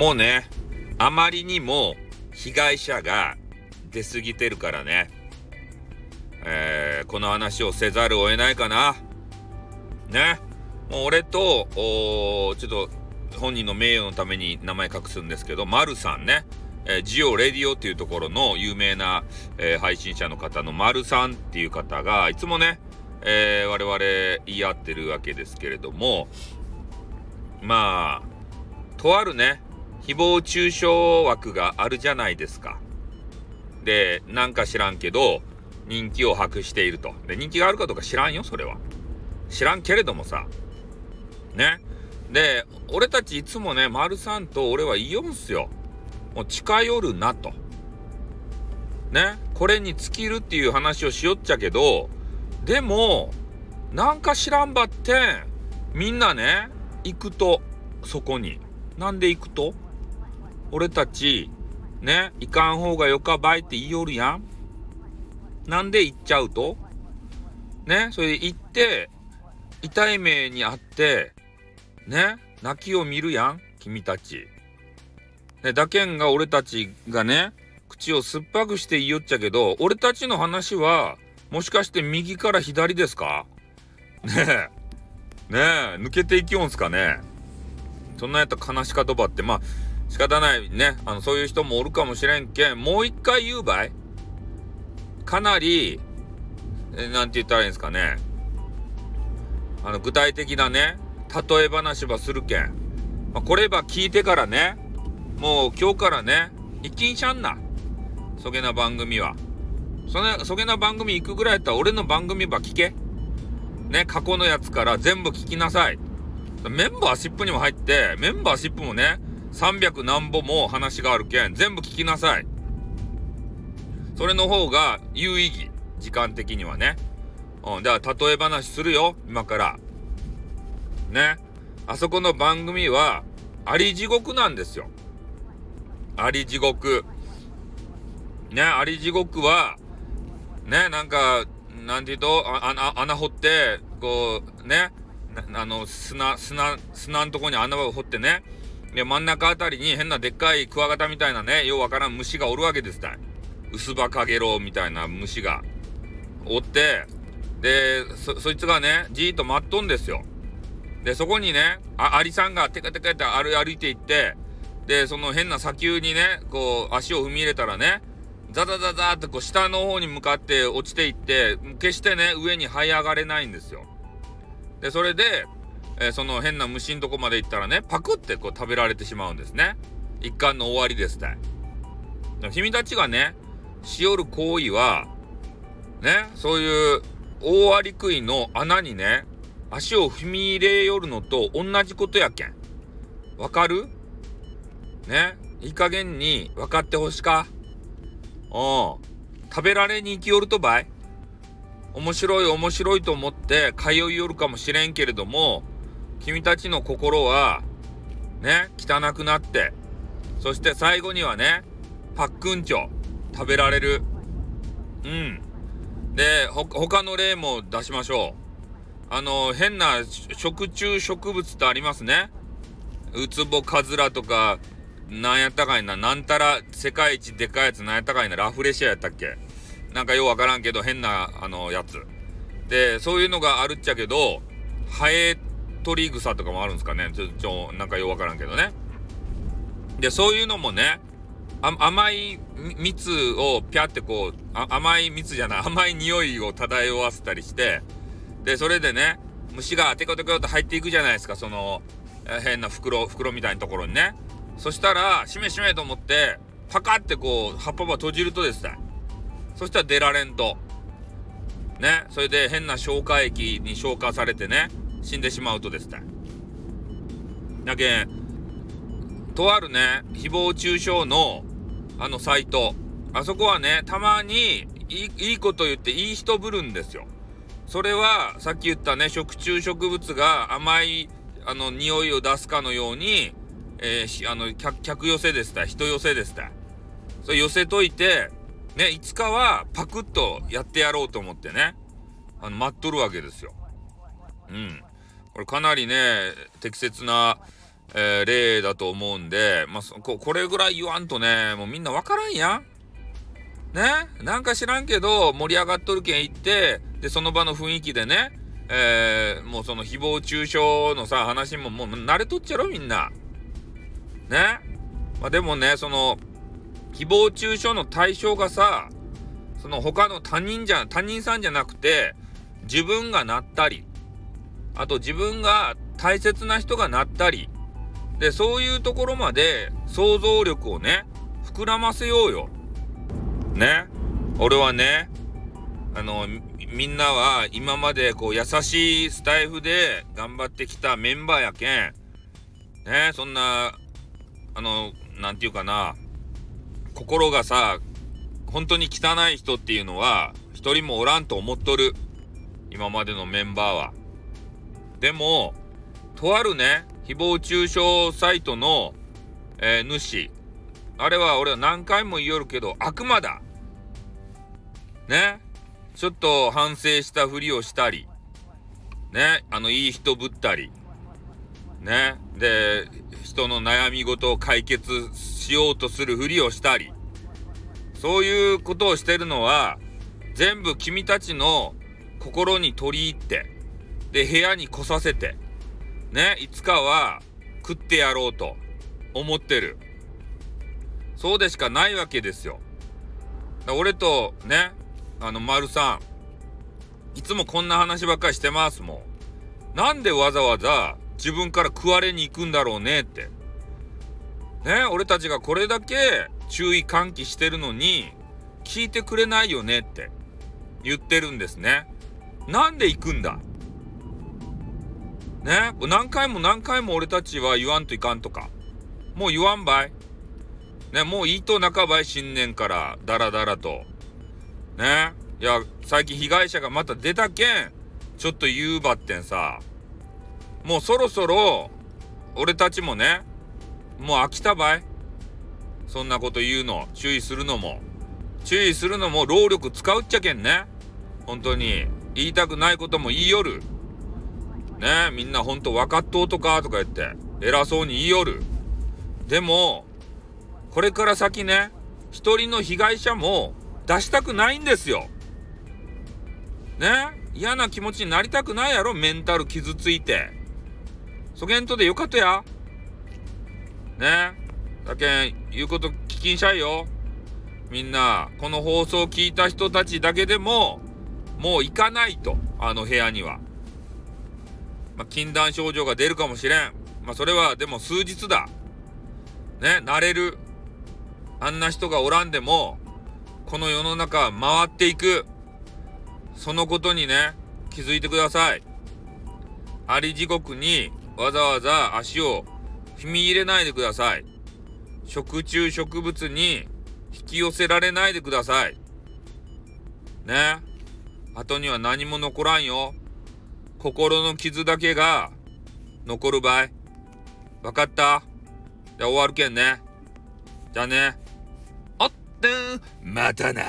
もうね、あまりにも被害者が出過ぎてるからね、えー、この話をせざるを得ないかな。ね。もう俺と、おちょっと本人の名誉のために名前隠すんですけど、丸さんね。えー、ジオレディオっていうところの有名な、えー、配信者の方の丸さんっていう方が、いつもね、えー、我々言い合ってるわけですけれども、まあ、とあるね、誹謗中傷枠があるじゃないですか。で、なんか知らんけど、人気を博していると。で、人気があるかどうか知らんよ、それは。知らんけれどもさ。ね。で、俺たちいつもね、丸さんと俺は言おんすよ。もう近寄るなと。ね。これに尽きるっていう話をしよっちゃけど、でも、なんか知らんばってん、みんなね、行くと、そこに。なんで行くと？俺たち、ね、行かん方がよかばいって言いよるやん。なんで行っちゃうと？ね、それで行って、痛い目にあって、ね、泣きを見るやん、君たち。ね、だけんが俺たちがね、口を酸っぱくして言いよっちゃけど、俺たちの話は、もしかして右から左ですか？ねえ。ねえ、抜けていきよんすかね？そんなやった悲しかとばって、まあ、仕方ないね。あの、そういう人もおるかもしれんけん、もう一回言うばいかなり、えなんて言ったらいいんですかね。あの、具体的なね、例え話ばするけん。まあ、これば聞いてからね、もう今日からね、一気にしゃんな。そげな番組は。その、そげな番組行くぐらいやったら俺の番組ば聞け。ね、過去のやつから全部聞きなさい。メンバーシップにも入って、メンバーシップもね、300何本も話があるけん、全部聞きなさい。それの方が有意義。時間的にはね。うん、だから例え話するよ、今から。ね。あそこの番組は、あり地獄なんですよ。あり地獄。ね、あり地獄は、ね、なんか、なんて言うと、あ穴掘って、こう、ね、あの、砂、砂、砂のとこに穴を掘ってね、で、真ん中あたりに変なでっかいクワガタみたいなね、ようわからん虫がおるわけですたい。薄葉かげろうみたいな虫がおって、で、そ、そいつがね、じーっと待っとんですよ。で、そこにね、あ、アリさんがテカテカって歩歩いていって、で、その変な砂丘にね、こう、足を踏み入れたらね、ザザザザーってこう、下の方に向かって落ちていって、決してね、上に這い上がれないんですよ。で、それで、え、その変な虫んとこまで行ったらね、パクってこう食べられてしまうんですね。一貫の終わりですたい。君たちがね、しよる行為は、ね、そういう大アリクイの穴にね、足を踏み入れよるのと同じことやけん。わかる？ね、いい加減に分かってほしか？うん。食べられに行きよるとばい？面白い面白いと思って通いよるかもしれんけれども、君たちの心は、ね、汚くなって、そして最後にはね、パックンチョ、食べられる。うん。で、ほ、他の例も出しましょう。あの、変な食虫植物ってありますね。ウツボカズラとか、なんやったかいな、なんたら世界一でかいやつなんやったかいな、ラフレシアやったっけなんかようわからんけど変な、あの、やつ。で、そういうのがあるっちゃけど、ハエ取り草とかもあるんですかねちょ、ちょ、なんかようわからんけどね。で、そういうのもね、甘い蜜をピャってこう、甘い蜜じゃない、甘い匂いを漂わせたりして、で、それでね、虫がテコテコと入っていくじゃないですか、その、変な袋、袋みたいなところにね。そしたら、しめしめと思って、パカってこう、葉っぱば閉じるとですね、そしたら出られんと。ね、それで変な消化液に消化されてね、死んでしまうとですね。だけとあるね、誹謗中傷のあのサイト、あそこはね、たまにいいいいこと言っていい人ぶるんですよ。それは、さっき言ったね、食虫植物が甘い、あの、匂いを出すかのように、えー、あの客、客寄せですた、人寄せですた。それ寄せといて、ね、いつかはパクッとやってやろうと思ってね、あの、待っとるわけですよ。うん。これかなりね、適切な、えー、例だと思うんで、まあ、ここれぐらい言わんとね、もうみんなわからんやん。ね？なんか知らんけど、盛り上がっとるけん行って、で、その場の雰囲気でね、えー、もうその誹謗中傷のさ、話ももう慣れとっちゃろ、みんな。ね？まあ、でもね、その、誹謗中傷の対象がさ、その他の他人じゃ、他人さんじゃなくて、自分がなったり、あと自分が大切な人がなったり、で、そういうところまで想像力をね、膨らませようよ。ね。俺はね、あの、みんなは今までこう優しいスタイフで頑張ってきたメンバーやけん、ね、そんな、あの、なんていうかな、心がさ、本当に汚い人っていうのは一人もおらんと思っとる。今までのメンバーは。でも、とあるね、誹謗中傷サイトの、えー、主。あれは俺は何回も言おるけど、悪魔だ。ね。ちょっと反省したふりをしたり。ね。あの、いい人ぶったり。ね。で、人の悩み事を解決しようとするふりをしたり。そういうことをしてるのは、全部君たちの心に取り入って、で、部屋に来させて、ね、いつかは食ってやろうと思ってる。そうでしかないわけですよ。俺とね、あの、丸さん、いつもこんな話ばっかりしてますもん。なんでわざわざ自分から食われに行くんだろうねって。ね、俺たちがこれだけ注意喚起してるのに、聞いてくれないよねって言ってるんですね。なんで行くんだね？何回も何回も俺たちは言わんといかんとか。もう言わんばい。ね、もういいと半ばい新年からダラダラと。ね？いや、最近被害者がまた出たけん、ちょっと言うばってんさ。もうそろそろ、俺たちもね、もう飽きたばい。そんなこと言うの、注意するのも。注意するのも労力使うっちゃけんね。本当に。言いたくないことも言いよる。ねみんなほんと分かっとうとかとか言って、偉そうに言いよる。でも、これから先ね、一人の被害者も出したくないんですよ。ね嫌な気持ちになりたくないやろメンタル傷ついて。そげんとでよかったや。ねだけん、言うこと聞きんしゃいよ。みんな、この放送を聞いた人たちだけでも、もう行かないと。あの部屋には。まあ、禁断症状が出るかもしれん。まあ、それはでも数日だ。ね、慣れる。あんな人がおらんでも、この世の中回っていく。そのことにね、気づいてください。あり地獄にわざわざ足を踏み入れないでください。食虫植物に引き寄せられないでください。ね。後には何も残らんよ。心の傷だけが残る場合。わかった？じゃあ終わるけんね。じゃあね。おっと、またな。